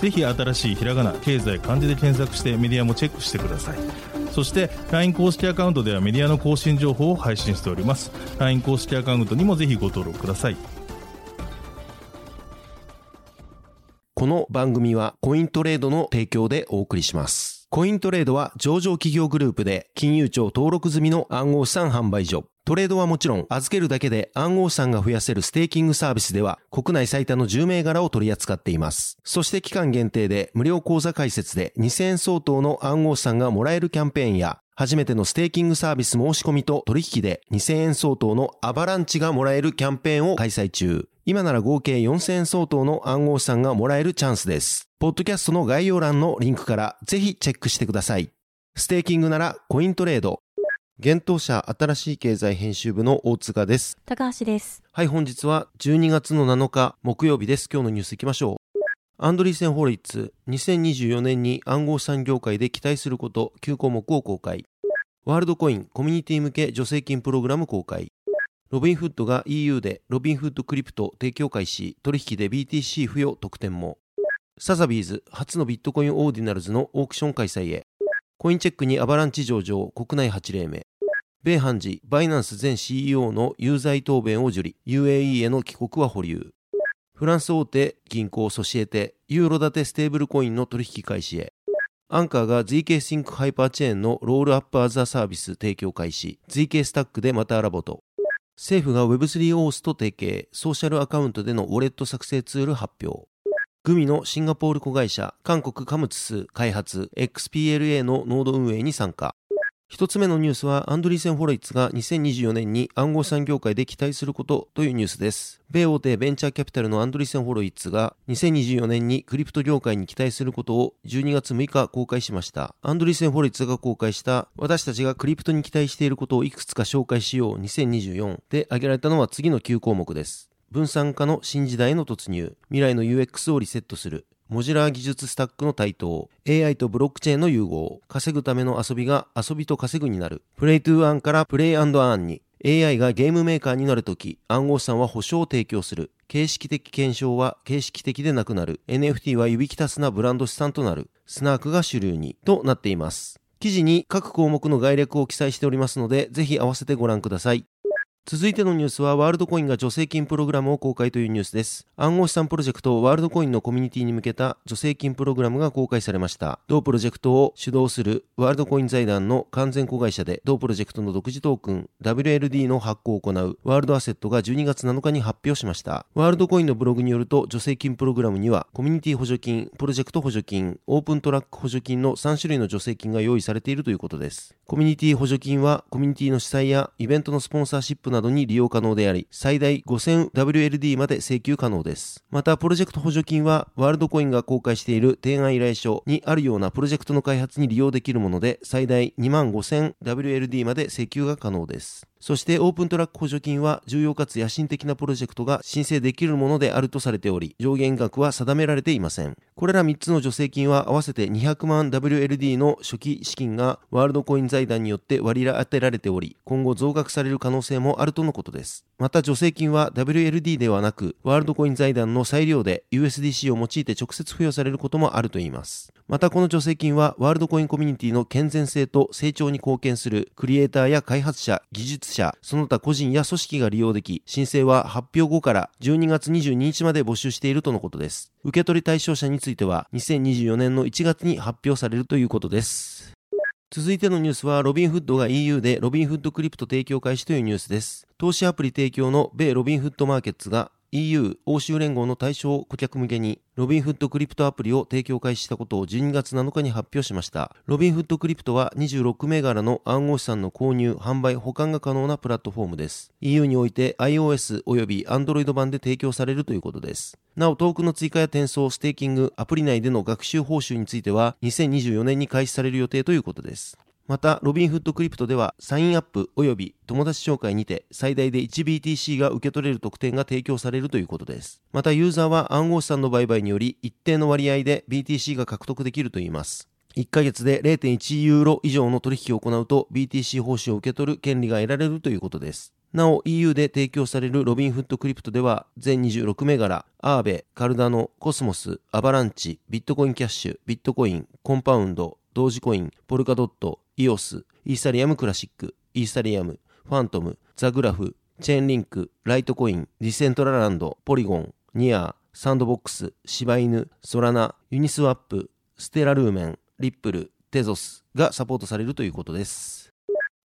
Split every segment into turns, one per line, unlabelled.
ぜひ新しいひらがな経済漢字で検索してメディアもチェックしてくださいそして LINE 公式アカウントではメディアの更新情報を配信しております LINE 公式アカウントにもぜひご登録ください
この番組はコイントレードの提供でお送りします。コイントレードは上場企業グループで金融庁登録済みの暗号資産販売所。トレードはもちろん預けるだけで暗号資産が増やせるステーキングサービスでは国内最多の10銘柄を取り扱っています。そして期間限定で無料口座開設で2000円相当の暗号資産がもらえるキャンペーンや初めてのステーキングサービス申し込みと取引で2000円相当のアバランチがもらえるキャンペーンを開催中。今なら合計4000円相当の暗号資産がもらえるチャンスです。ポッドキャストの概要欄のリンクからぜひチェックしてください。ステーキングならコイントレード。幻冬舎新しい経済編集部の大塚です。
高橋です。
はい、本日は12月の7日木曜日です。今日のニュース行きましょう。アンドリーセン・ホロウィッツ、2024年に暗号資産業界で期待すること9項目を公開。ワールドコインコミュニティ向け助成金プログラム公開。ロビンフッドが EU でロビンフッドクリプト提供開始、取引で BTC 付与特典も。サザビーズ初のビットコインオーディナルズのオークション開催へ。コインチェックにアバランチ上場、国内8例目。米判事、バイナンス前 CEO の有罪答弁を受理、UAE への帰国は保留。フランス大手銀行ソシエテ、ユーロ建てステーブルコインの取引開始へ。アンカーが ZK シンクハイパーチェーンのロールアップアザサービス提供開始、ZK スタックでマターラボと。政府が Web3 オースと提携、ソーシャルアカウントでのウォレット作成ツール発表。グミのシンガポール子会社、韓国カムツス開発 XPLA のノード運営に参加。一つ目のニュースは、アンドリーセン・ホロイツが2024年に暗号資産業界で期待することというニュースです。米大手ベンチャーキャピタルのアンドリーセン・ホロイツが2024年にクリプト業界に期待することを12月6日公開しました。アンドリーセン・ホロイツが公開した私たちがクリプトに期待していることをいくつか紹介しよう2024で挙げられたのは次の9項目です。分散化の新時代の突入、未来の UX をリセットする、モジュラー技術スタックの台頭、AI とブロックチェーンの融合、稼ぐための遊びが遊びと稼ぐになる、プレイトゥーアンからプレイアンドアンに、AI がゲームメーカーになるとき、暗号資産は保証を提供する。形式的検証は形式的でなくなる。NFT は指きたすなブランド資産となる。スナークが主流に、となっています。記事に各項目の概略を記載しておりますので、ぜひ合わせてご覧ください。続いてのニュースは、ワールドコインが助成金プログラムを公開というニュースです。暗号資産プロジェクトワールドコインのコミュニティに向けた助成金プログラムが公開されました。同プロジェクトを主導するワールドコイン財団の完全子会社で、同プロジェクトの独自トークン WLD の発行を行うワールドアセットが12月7日に発表しました。ワールドコインのブログによると、助成金プログラムには、コミュニティ補助金、プロジェクト補助金、オープントラック補助金の3種類の助成金が用意されているということです。コミュニティ補助金は、コミュニティの主催やイベントのスポンサーシップなどに利用可能であり、最大 5000WLD まで請求可能です。また、プロジェクト補助金は、ワールドコインが公開している提案依頼書にあるようなプロジェクトの開発に利用できるもので、最大 25000WLD まで請求が可能です。そしてオープントラック補助金は重要かつ野心的なプロジェクトが申請できるものであるとされており、上限額は定められていません。これら3つの助成金は合わせて200万 WLD の初期資金がワールドコイン財団によって割り当てられており、今後増額される可能性もあるとのことです。また助成金は WLD ではなく、ワールドコイン財団の裁量で USDC を用いて直接付与されることもあるといいます。またこの助成金はワールドコインコミュニティの健全性と成長に貢献するクリエイターや開発者、技術者、その他個人や組織が利用でき、申請は発表後から12月22日まで募集しているとのことです。受け取り対象者については2024年の1月に発表されるということです。続いてのニュースは、ロビンフッドが EU でロビンフッドクリプト提供開始というニュースです。投資アプリ提供の米ロビンフッドマーケッツが EU 欧州連合の対象顧客向けにロビンフットクリプトアプリを提供開始したことを12月7日に発表しました。ロビンフットクリプトは26銘柄の暗号資産の購入、販売、保管が可能なプラットフォームです。EU において iOS 及び Android 版で提供されるということです。なお、トークの追加や転送、ステーキング、アプリ内での学習報酬については2024年に開始される予定ということです。また、ロビンフットクリプトでは、サインアップ及び友達紹介にて、最大で 1BTC が受け取れる特典が提供されるということです。また、ユーザーは暗号資産の売買により、一定の割合で BTC が獲得できるといいます。1ヶ月で0.1ユーロ以上の取引を行うと BTC 報酬を受け取る権利が得られるということです。なお EU で提供されるロビンフットクリプトでは全26銘柄、アーベ、カルダノ、コスモス、アバランチ、ビットコインキャッシュ、ビットコイン、コンパウンド、同時コイン、ポルカドット、イオス、イーサリアムクラシック、イーサリアム、ファントム、ザグラフ、チェーンリンク、ライトコイン、ディセントラランド、ポリゴン、ニアー、サンドボックス、柴犬、ソラナ、ユニスワップ、ステラルーメン、リップル、テゾスがサポートされるということです。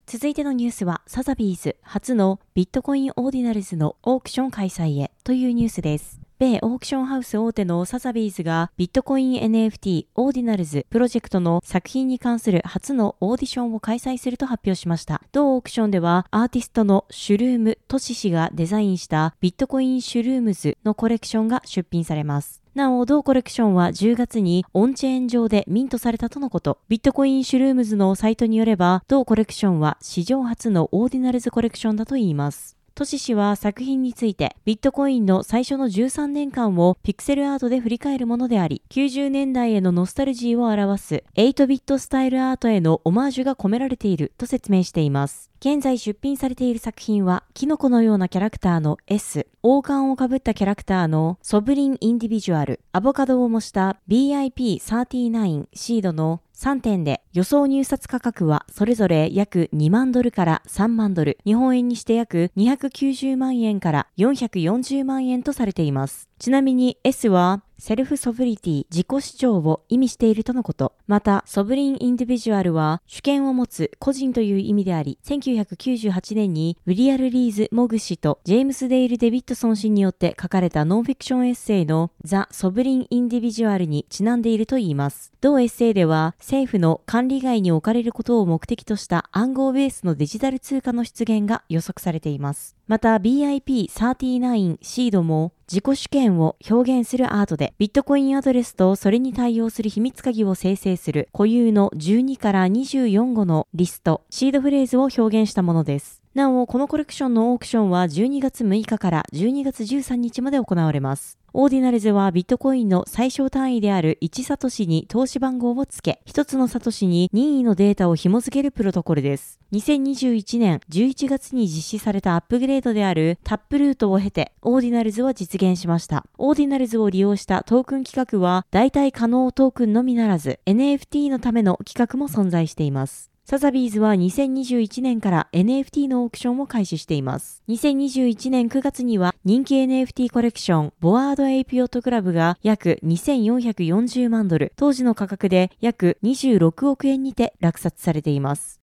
続いてのニュースは、サザビーズ初のビットコインオーディナルズのオークション開催へというニュースです。米オークションハウス大手のサザビーズがビットコイン NFT オーディナルズプロジェクトの作品に関する初のオークションを開催すると発表しました。同オークションではアーティストのシュルームトシ氏がデザインしたビットコインシュルームズのコレクションが出品されます。なお、同コレクションは10月にオンチェーン上でミントされたとのこと。ビットコインシュルームズのサイトによれば、同コレクションは史上初のオーディナルズコレクションだといいます。トシ氏は作品について、ビットコインの最初の13年間をピクセルアートで振り返るものであり、90年代へのノスタルジーを表す8ビットスタイルアートへのオマージュが込められていると説明しています。現在出品されている作品は、キノコのようなキャラクターの S、王冠をかぶったキャラクターのソブリン・インディビジュアル、アボカドを模した BIP39 シードの3点で予想入札価格はそれぞれ約2万ドルから3万ドル、日本円にして約290万円から440万円とされています。ちなみに S はセルフソブリティ、自己主張を意味しているとのこと。また、ソブリン・インディビジュアルは主権を持つ個人という意味であり、1998年にウィリアル・リーズ・モグ氏とジェームス・デイル・デビッドソン氏によって書かれたノンフィクションエッセイのザ・ソブリン・インディビジュアルにちなんでいるといいます。同エッセイでは、政府の管理外に置かれることを目的とした暗号ベースのデジタル通貨の出現が予測されています。また BIP39 シードも自己主権を表現するアートで、ビットコインアドレスとそれに対応する秘密鍵を生成する固有の12から24語のリスト、シードフレーズを表現したものです。なお、このコレクションのオークションは12月6日から12月13日まで行われます。オーディナルズはビットコインの最小単位である1サトシに通し番号を付け、1つのサトシに任意のデータを紐付けるプロトコルです。2021年11月に実施されたアップグレードであるタップルートを経て、オーディナルズは実現しました。オーディナルズを利用したトークン規格は、代替可能トークンのみならず、NFT のための企画も存在しています。サザビーズは2021年から NFT のオークションを開始しています。2021年9月には人気 NFT コレクション、ボアードエイプヨットクラブが約2440万ドル、当時の価格で約26億円にて落札されています。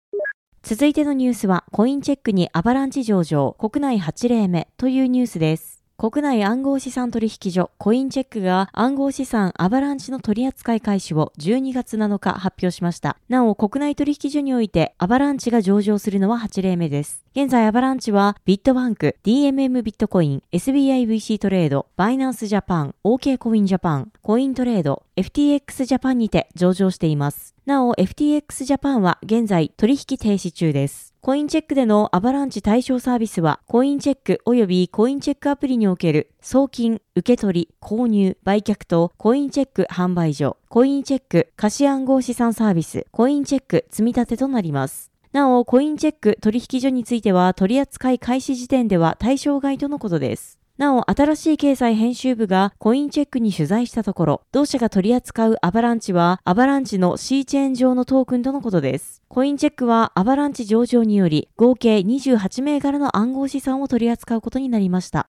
続いてのニュースは、コインチェックにアバランチ上場、国内8例目というニュースです。国内暗号資産取引所コインチェックが暗号資産アバランチの取扱い開始を12月7日発表しました。なお、国内取引所においてアバランチが上場するのは8例目です。現在アバランチはビットバンク、DMM ビットコイン、SBIVC トレード、バイナンスジャパン、OK コインジャパン、コイントレード、FTX ジャパンにて上場しています。なお、FTX ジャパンは現在取引停止中です。コインチェックでのアバランチ対象サービスは、コインチェック及びコインチェックアプリにおける送金、受け取り、購入、売却とコインチェック販売所、コインチェック貸暗号資産サービス、コインチェック積立となります。なお、コインチェック取引所については取扱い開始時点では対象外とのことです。なお、新しい経済編集部がコインチェックに取材したところ、同社が取り扱うアバランチは、アバランチの C チェーン上のトークンとのことです。コインチェックはアバランチ上場により、合計28銘柄の暗号資産を取り扱うことになりました。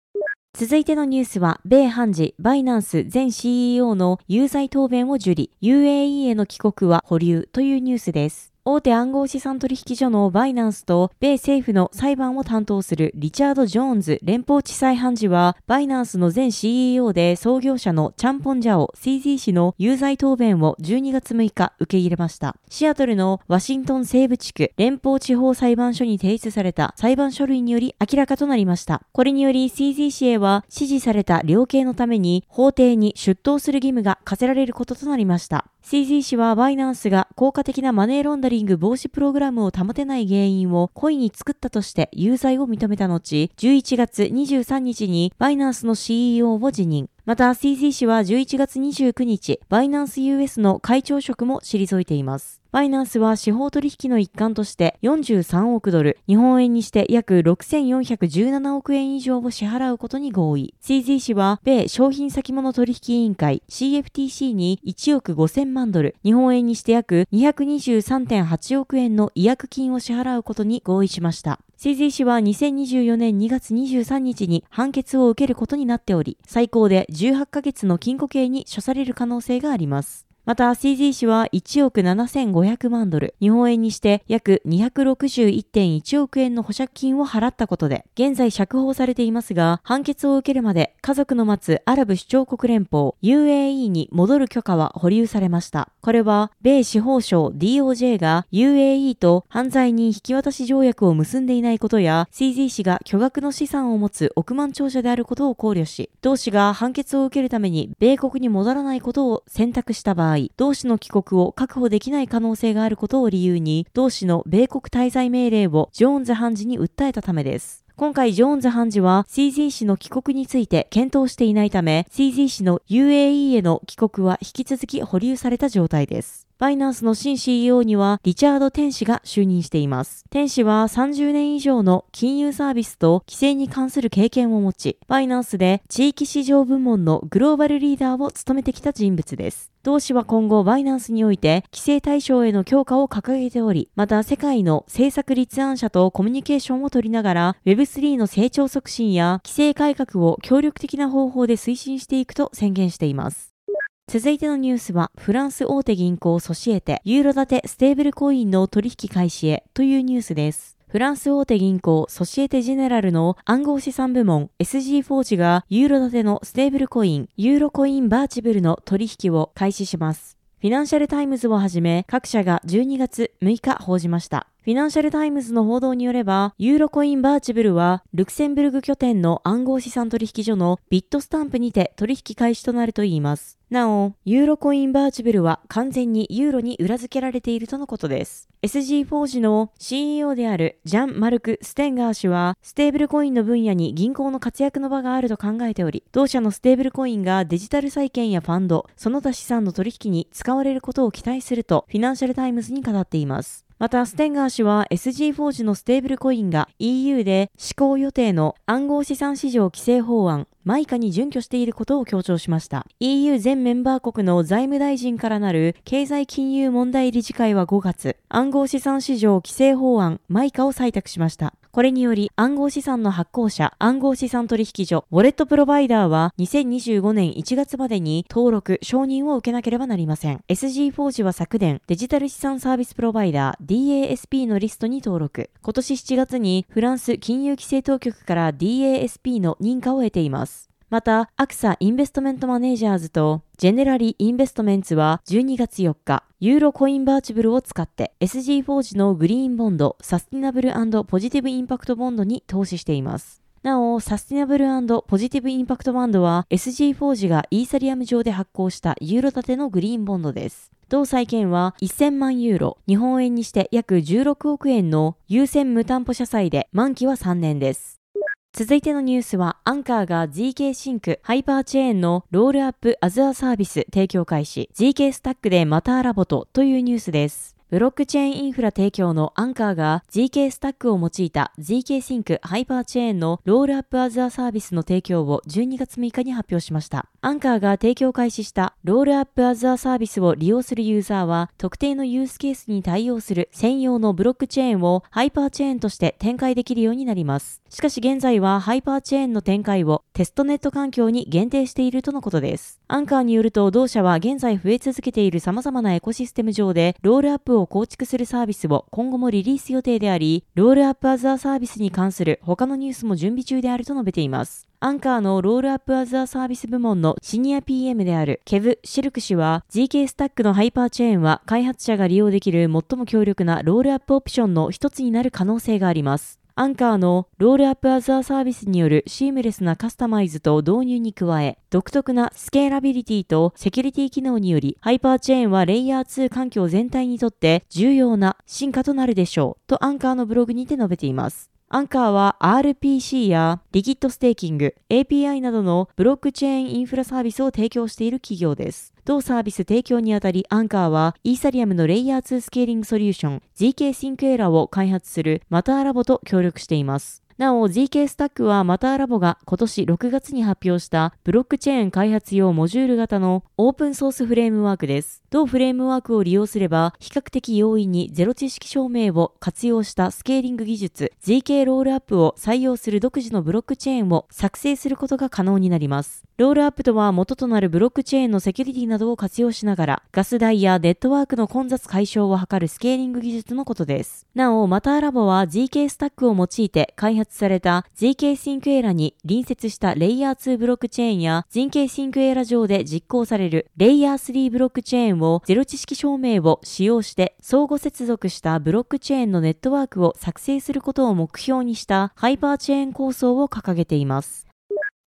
続いてのニュースは、米判事、バイナンス前 CEO の有罪答弁を受理、UAE への帰国は保留というニュースです。大手暗号資産取引所のバイナンスと米政府の裁判を担当するリチャード・ジョーンズ連邦地裁判事は、バイナンスの前 CEO で創業者のチャンポンジャオ CZ 氏の有罪答弁を12月6日受け入れました。シアトルのワシントン西部地区連邦地方裁判所に提出された裁判書類により明らかとなりました。これにより CZ 氏へは指示された量刑のために法廷に出頭する義務が課せられることとなりました。CZ 氏はバイナンスが効果的なマネーロンダリング防止プログラムを保てない原因を故意に作ったとして有罪を認めた後、11月23日にバイナンスの CEO を辞任。また CZ 氏は11月29日、バイナンス US の会長職も退いています。バイナンスは司法取引の一環として43億ドル、日本円にして約6417億円以上を支払うことに合意。CZ 氏は、米商品先物取引委員会 CFTC に1億5000万ドル、日本円にして約223.8億円の違約金を支払うことに合意しました。CZ 氏は2024年2月23日に判決を受けることになっており、最高で18ヶ月の禁錮刑に処される可能性があります。また CZ 氏は1億7500万ドル、日本円にして約261.1億円の保釈金を払ったことで、現在釈放されていますが、判決を受けるまで家族の待つアラブ首長国連邦 UAE に戻る許可は保留されました。これは、米司法省 DOJ が UAE と犯罪人引き渡し条約を結んでいないことや、CZ 氏が巨額の資産を持つ億万長者であることを考慮し、同氏が判決を受けるために米国に戻らないことを選択した場合、合、同氏の帰国を確保できない可能性があることを理由に、同氏の米国滞在命令をジョーンズ判事に訴えたためです。今回、ジョーンズ判事は CZ 氏の帰国について検討していないため、CZ 氏の UAE への帰国は引き続き保留された状態です。バイナンスの新 CEO にはリチャード・テン氏が就任しています。テン氏は30年以上の金融サービスと規制に関する経験を持ち、バイナンスで地域市場部門のグローバルリーダーを務めてきた人物です。同氏は今後バイナンスにおいて規制対象への強化を掲げており、また世界の政策立案者とコミュニケーションを取りながら Web3 の成長促進や規制改革を協力的な方法で推進していくと宣言しています。続いてのニュースは、フランス大手銀行ソシエテ、ユーロ建てステーブルコインの取引開始へというニュースです。フランス大手銀行ソシエテジェネラルの暗号資産部門 SG フォージがユーロ建てのステーブルコイン、ユーロコインバーチブルの取引を開始します。フィナンシャルタイムズをはじめ各社が12月6日報じました。フィナンシャルタイムズの報道によれば、ユーロコインバーチブルは、ルクセンブルグ拠点の暗号資産取引所のビットスタンプにて取引開始となるといいます。なお、ユーロコインバーチブルは完全にユーロに裏付けられているとのことです。SG フォージの CEO であるジャン・マルク・ステンガー氏は、ステーブルコインの分野に銀行の活躍の場があると考えており、同社のステーブルコインがデジタル債券やファンド、その他資産の取引に使われることを期待すると、フィナンシャルタイムズに語っています。また、ステンガー氏は SG4 時のステーブルコインが EU で施行予定の暗号資産市場規制法案マイカに準拠していることを強調しました。EU 全メンバー国の財務大臣からなる経済金融問題理事会は5月、暗号資産市場規制法案マイカを採択しました。これにより暗号資産の発行者、暗号資産取引所、ウォレットプロバイダーは2025年1月までに登録、承認を受けなければなりません。SG フォージは昨年、デジタル資産サービスプロバイダー DASP のリストに登録。今年7月にフランス金融規制当局から DASP の認可を得ています。また、アクサインベストメントマネージャーズとジェネラリーインベストメンツは12月4日、ユーロコインバーチブルを使って SG4 時のグリーンボンド、サスティナブルポジティブインパクトボンドに投資しています。なお、サスティナブルポジティブインパクトボンドは SG4 時がイーサリアム上で発行したユーロ建てのグリーンボンドです。同債券は1000万ユーロ、日本円にして約16億円の優先無担保社債で満期は3年です。続いてのニュースは、アンカーが GK シンクハイパーチェーンのロールアップアズアサービス提供開始、GK スタックでまたラボトというニュースです。ブロックチェーンインフラ提供のアンカーが ZK スタックを用いた ZK シンクハイパーチェーンの rollup as a service の提供を12月6日に発表しました。アンカーが提供開始した rollup as a service を利用するユーザーは特定のユースケースに対応する専用のブロックチェーンをハイパーチェーンとして展開できるようになります。しかし現在はハイパーチェーンの展開をテストネット環境に限定しているとのことです。アンカーによると同社は現在増え続けている様々なエコシステム上でロールアップをを構築するサービスを今後もリリース予定であり、 rollup as a service に関する他のニュースも準備中であると述べています。アンカーの rollup as a service 部門のシニア PM であるケブ・シルク氏は GK スタックのハイパーチェーンは開発者が利用できる最も強力なロールアップオプションの一つになる可能性があります。アンカーの rollup as a service によるシームレスなカスタマイズと導入に加え、独特なスケーラビリティとセキュリティ機能により、ハイパーチェーンはレイヤー2環境全体にとって重要な進化となるでしょう、とアンカーのブログにて述べています。アンカーは RPC やリキッドステーキング、API などのブロックチェーンインフラサービスを提供している企業です。同サービス提供にあたり、アンカーはイーサリアムのレイヤー2スケーリングソリューション GK シンクエラを開発するマターラボと協力しています。なお、GK スタックはマターラボが今年6月に発表したブロックチェーン開発用モジュール型のオープンソースフレームワークです。同フレームワークを利用すれば、比較的容易にゼロ知識証明を活用したスケーリング技術 GK ロールアップを採用する独自のブロックチェーンを作成することが可能になります。ロールアップとは元となるブロックチェーンのセキュリティなどを活用しながら、ガス代やネットワークの混雑解消を図るスケーリング技術のことです。なお、マターラボは GK スタックを用いて開発された ZK シンクエラに隣接したレイヤー2ブロックチェーンや GK シンクエラ上で実行されるレイヤー3ブロックチェーンをゼロ知識証明を使用して相互接続したブロックチェーンのネットワークを作成することを目標にしたハイパーチェーン構想を掲げています。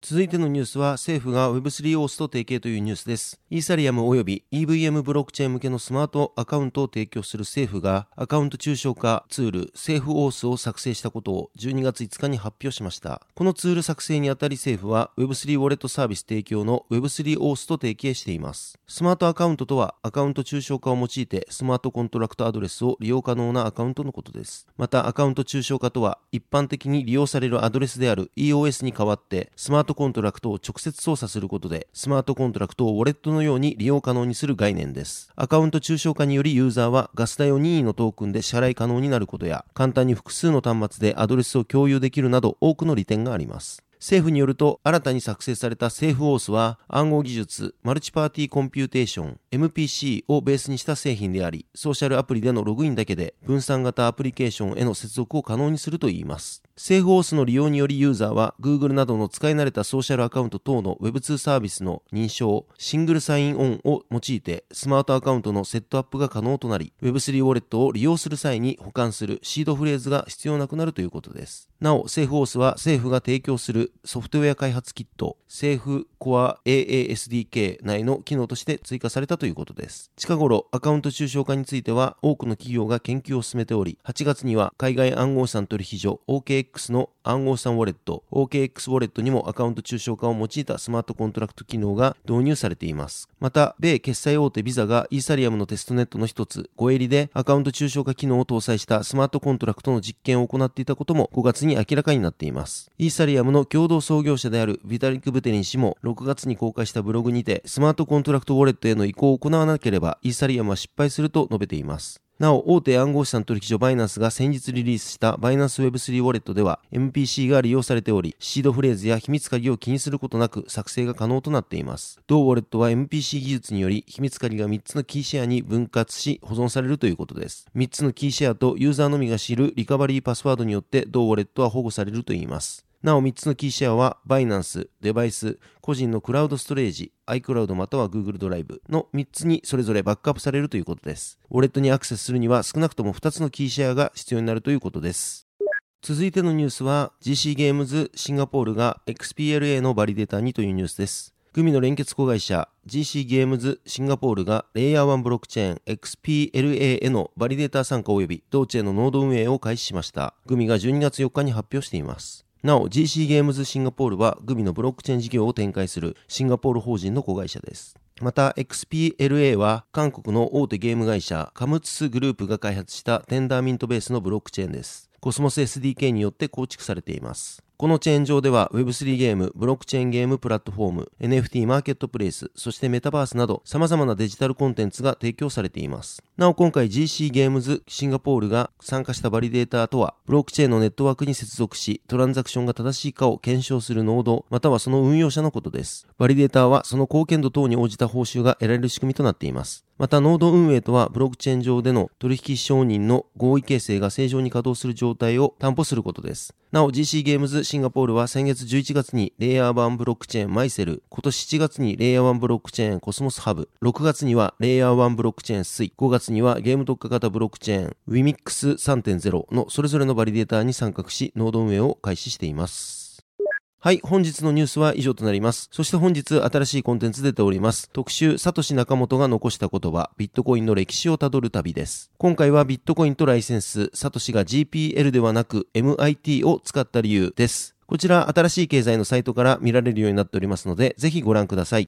続いてのニュースは政府が Web3 オースと提携というニュースです。イーサリアム及び EVM ブロックチェーン向けのスマートアカウントを提供する Safe がアカウント抽象化ツール Safe Auth を作成したことを12月5日に発表しました。このツール作成にあたり政府は Web3 ウォレットサービス提供の Web3 オースと提携しています。スマートアカウントとはアカウント抽象化を用いてスマートコントラクトアドレスを利用可能なアカウントのことです。またアカウント抽象化とは一般的に利用されるアドレスである EOA に代わってスマートコントラクトを直接操作することで、スマートコントラクトをウォレットのように利用可能にする概念です。アカウント抽象化によりユーザーはガス代を任意のトークンで支払い可能になることや、簡単に複数の端末でアドレスを共有できるなど多くの利点があります。 Safe によると、新たに作成された Safe Auth は、暗号技術、マルチパーティーコンピューテーション、MPC をベースにした製品であり、ソーシャルアプリでのログインだけで、分散型アプリケーションへの接続を可能にするといいます。 Safe Auth の利用によりユーザーは Google などの使い慣れたソーシャルアカウント等の Web2 サービスの認証、シングルサインオンを用いてスマートアカウントのセットアップが可能となり Web3 ウォレットを利用する際に保管するシードフレーズが必要なくなるということです。なお、 Safe Auth は Safe が提供するソフトウェア開発キット、 Safe Core AA SDK 内の機能として追加されたということです。近頃、アカウント抽象化については多くの企業が研究を進めており、8月には海外暗号資産取引所 OKX の暗号資産ウォレット OKX ウォレットにもアカウント抽象化を用いたスマートコントラクト機能が導入されています。また、米決済大手ビザがイーサリアムのテストネットの一つ、ゴエリでアカウント抽象化機能を搭載したスマートコントラクトの実験を行っていたことも5月に明らかになっています。イーサリアムの共同創業者であるビタリック・ブテリン氏も6月に公開したブログにて、スマートコントラクトウォレットへの移行を行わなければ、イーサリアムは失敗すると述べています。なお、大手暗号資産取引所バイナンスが先日リリースしたバイナンス Web3 ウォレットでは MPC が利用されており、シードフレーズや秘密鍵を気にすることなく作成が可能となっています。同ウォレットは MPC 技術により秘密鍵が3つのキーシェアに分割し保存されるということです。3つのキーシェアとユーザーのみが知るリカバリーパスワードによって同ウォレットは保護されるといいます。なお3つのキーシェアは、バイナンス、デバイス、個人のクラウドストレージ、iCloud または Google ドライブの3つにそれぞれバックアップされるということです。ウォレットにアクセスするには少なくとも2つのキーシェアが必要になるということです。続いてのニュースは GC ゲームズシンガポールが XPLA のバリデータにというニュースです。 gumi の連結子会社 GC ゲームズシンガポールがレイヤー1ブロックチェーン XPLA へのバリデータ参加及び同チェーンのノード運営を開始しました。 gumi が12月4日に発表しています。なお GC ゲームズシンガポールは gumi のブロックチェーン事業を展開するシンガポール法人の子会社です。また XPLA は韓国の大手ゲーム会社 Com2uS グループが開発したテンダーミントベースのブロックチェーンです。コスモス SDK によって構築されています。このチェーン上では Web3 ゲーム、ブロックチェーンゲームプラットフォーム、NFT マーケットプレイス、そしてメタバースなど様々なデジタルコンテンツが提供されています。なお今回 GC ゲームズシンガポールが参加したバリデーターとは、ブロックチェーンのネットワークに接続し、トランザクションが正しいかを検証するノード、またはその運用者のことです。バリデーターはその貢献度等に応じた報酬が得られる仕組みとなっています。また、ノード運営とは、ブロックチェーン上での取引承認の合意形成が正常に稼働する状態を担保することです。なお、GC ゲームズシンガポールは先月11月にレイヤー1ブロックチェーンマイセル、今年7月にレイヤー1ブロックチェーンコスモスハブ、6月にはレイヤー1ブロックチェーンスイ、5月にはゲーム特化型ブロックチェーン WEMIX3.0 のそれぞれのバリデーターに参画し、ノード運営を開始しています。はい、本日のニュースは以上となります。そして本日新しいコンテンツ出ております。特集、サトシナカモトが残した言葉、ビットコインの歴史をたどる旅です。今回はビットコインとライセンス、サトシが GPL ではなく MIT を使った理由です。こちら新しい経済のサイトから見られるようになっておりますので、ぜひご覧ください。